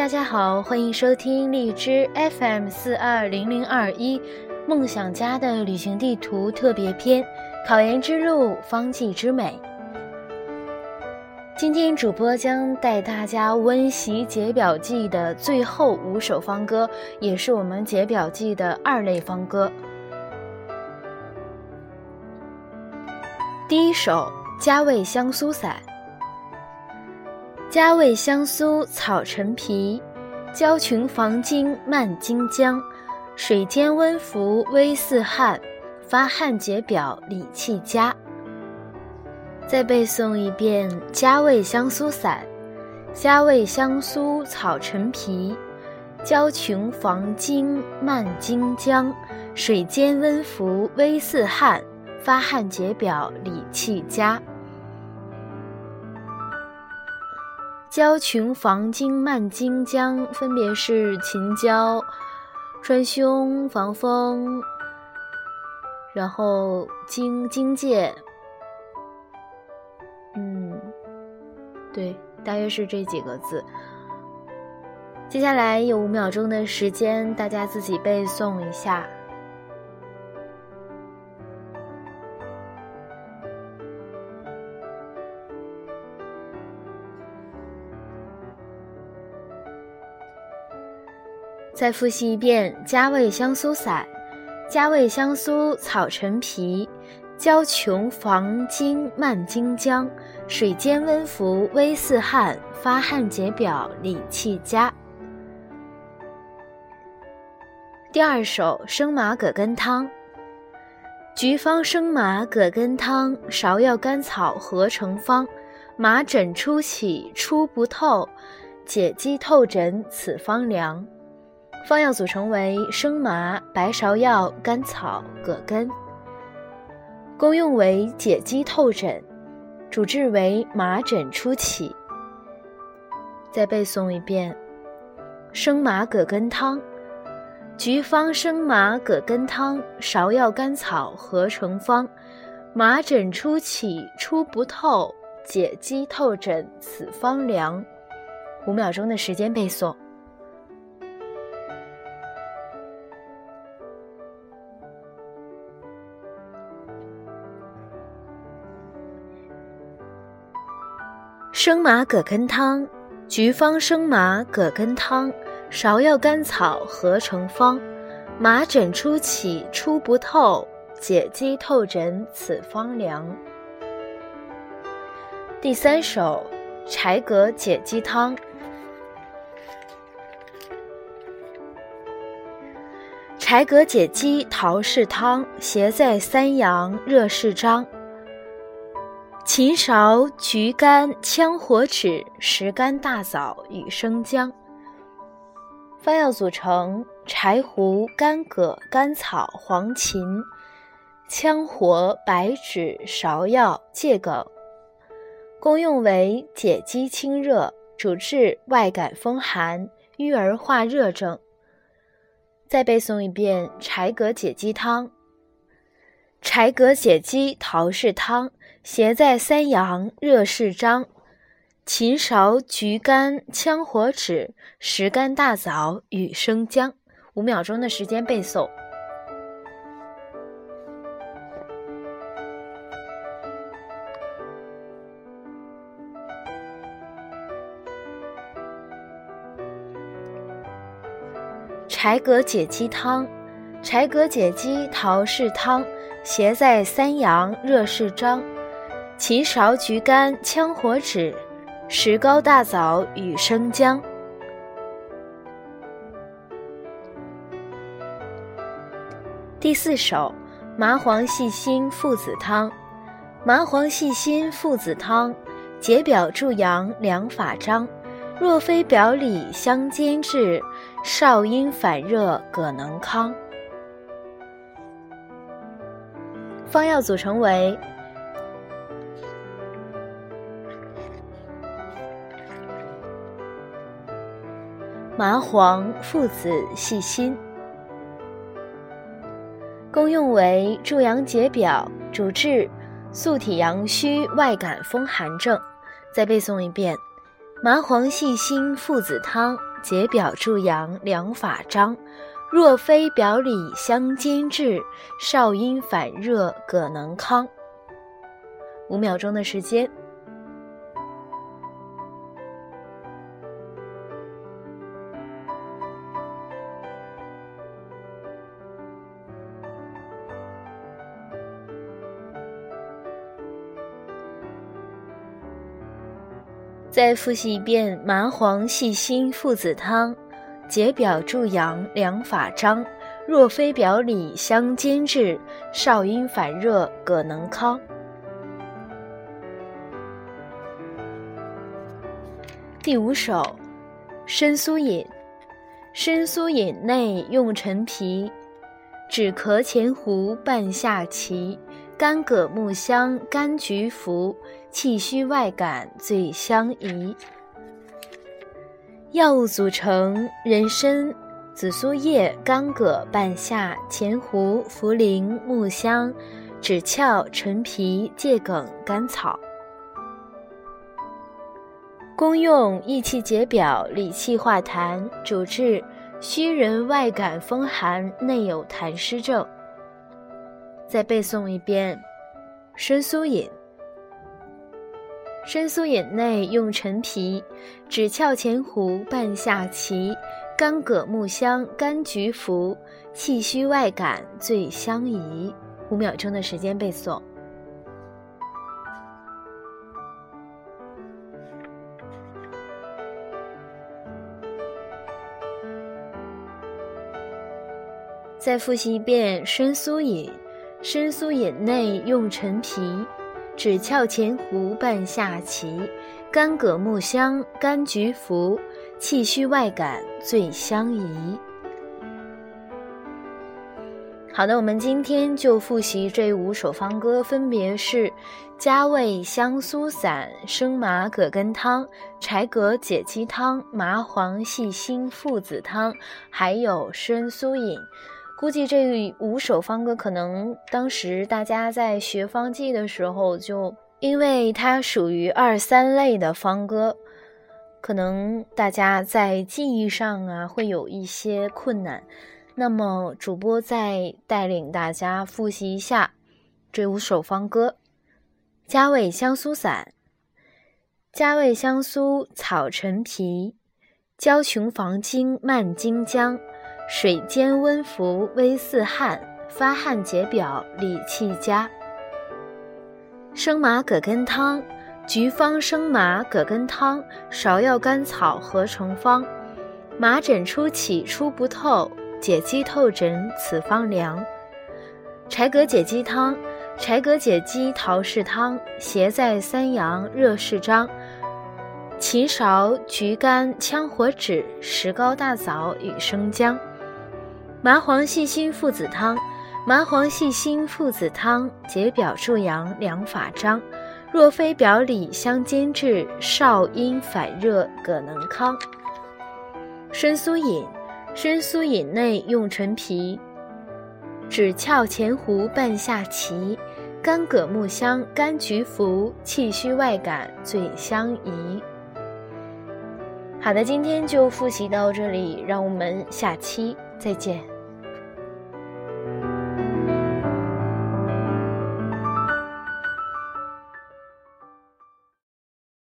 大家好，欢迎收听荔枝 FM 四二零零二一梦想家的旅行地图特别篇，考研之路，方剂之美。今天主播将带大家温习解表记的最后五首方歌，也是我们解表记的二类方歌。第一首《加味香酥散》。加味香酥草陈皮，焦琼防经蔓荆姜，水煎温服微似汗，发汗解表理气佳。再背诵一遍《加味香酥散》：加味香酥草陈皮，焦琼防经蔓荆姜，水煎温服微似汗，发汗解表理气佳。焦琼防经蔓荆姜，分别是秦椒、川芎、防风，然后荆荆芥，嗯，对，大约是这几个字。接下来有五秒钟的时间，大家自己背诵一下。再复习一遍：加味香酥散，加味香酥草陈皮，焦琼防经蔓荆姜，水煎温服微似汗，发汗解表理气佳。第二首生麻葛根汤。菊方生麻葛根汤，芍药甘草合成方。麻疹初起出不透，解肌透疹此方良。方药组成为生麻、白芍药、甘草、葛根，功用为解肌透疹，主治为麻疹初起。再背诵一遍：生麻葛根汤，菊方生麻葛根汤，芍药甘草合成方。麻疹初起出不透，解肌透疹此方良。五秒钟的时间背诵。生麻葛根汤，菊方生麻葛根汤，芍药甘草合成方。麻疹初起出不透，解肌透疹此方良。第三首柴葛解肌汤。柴葛解肌桃氏汤，携在三阳热适张。秦芍、桔甘、羌活枳、石干大枣与生姜。方药组成：柴胡、干葛、甘草、黄芩、羌活、白芷、芍药、桔梗。功用为解肌清热，主治外感风寒、瘀而化热症。再背诵一遍柴葛解肌汤。柴葛解肌桃氏汤。携在三阳热适张，秦芍、桔甘、羌活枳、石干大枣与生姜。五秒钟的时间背诵。柴葛解肌汤，柴葛解肌桃氏汤，携在三阳热适张。秦芍、桔甘、羌活枳、石膏大枣与生姜。第四首麻黄细辛附子汤。麻黄细辛附子汤，解表助阳两法章。若非表里相兼治，少阴反热葛能康。方药组成为。麻黄、附子、细辛，功用为助阳解表，主治素体阳虚、外感风寒症。再背诵一遍：麻黄细辛附子汤，解表助阳两法章。若非表里相兼治，少阴反热葛能康。五秒钟的时间。再复习一遍麻黄细辛附子汤。解表助阳两法章，若非表里相兼治，少阴反热葛能康。第五首，参苏饮。参苏饮内用陈皮，止咳前胡半夏芪，干葛木香柑橘服，气虚外感最相宜。药物组成：人参、紫苏叶、干葛、半夏、前胡、茯苓、木香、枳壳、陈皮、桔梗、甘草。功用：益气解表，理气化痰，主治虚人外感风寒、内有痰湿症。再背诵一遍：生苏饮。生苏饮内用陈皮、枳壳、前胡、半夏芪、干葛、木香、柑橘服，气虚外感最相宜。五秒钟的时间背诵。再复习一遍生苏饮。生苏饮内用陈皮。枳壳、前胡、半夏芪、干葛、木香、柑橘服，气虚外感最相宜。好的，我们今天就复习这五首方歌，分别是加味香苏散、生麻葛根汤、柴葛解肌汤、麻黄细辛附子汤，还有生苏饮。估计这五首方歌，可能当时大家在学方剂的时候，就因为它属于二三类的方歌，可能大家在记忆上啊会有一些困难。那么主播再带领大家复习一下这五首方歌：加味香苏散，加味香苏草陈皮，焦琼防精蔓荆姜。水煎温服微似汗，发汗解表理气佳。生麻葛根汤，菊方生麻葛根汤，芍药甘草合成方。麻疹初起出不透，解肌透疹此方良。柴葛解肌汤，柴葛解肌桃氏汤，邪在三阳热适张。秦芍、桔甘、羌活芷、石膏大枣与生姜。麻黄细辛附子汤，麻黄细辛附子汤解表助阳两法章。若非表里相兼治，少阴反热葛能康。生苏饮，生苏饮内用陈皮、枳壳、前胡、半夏芪、干葛、木香、柑橘服，气虚外感最相宜。好的，今天就复习到这里，让我们下期。再见。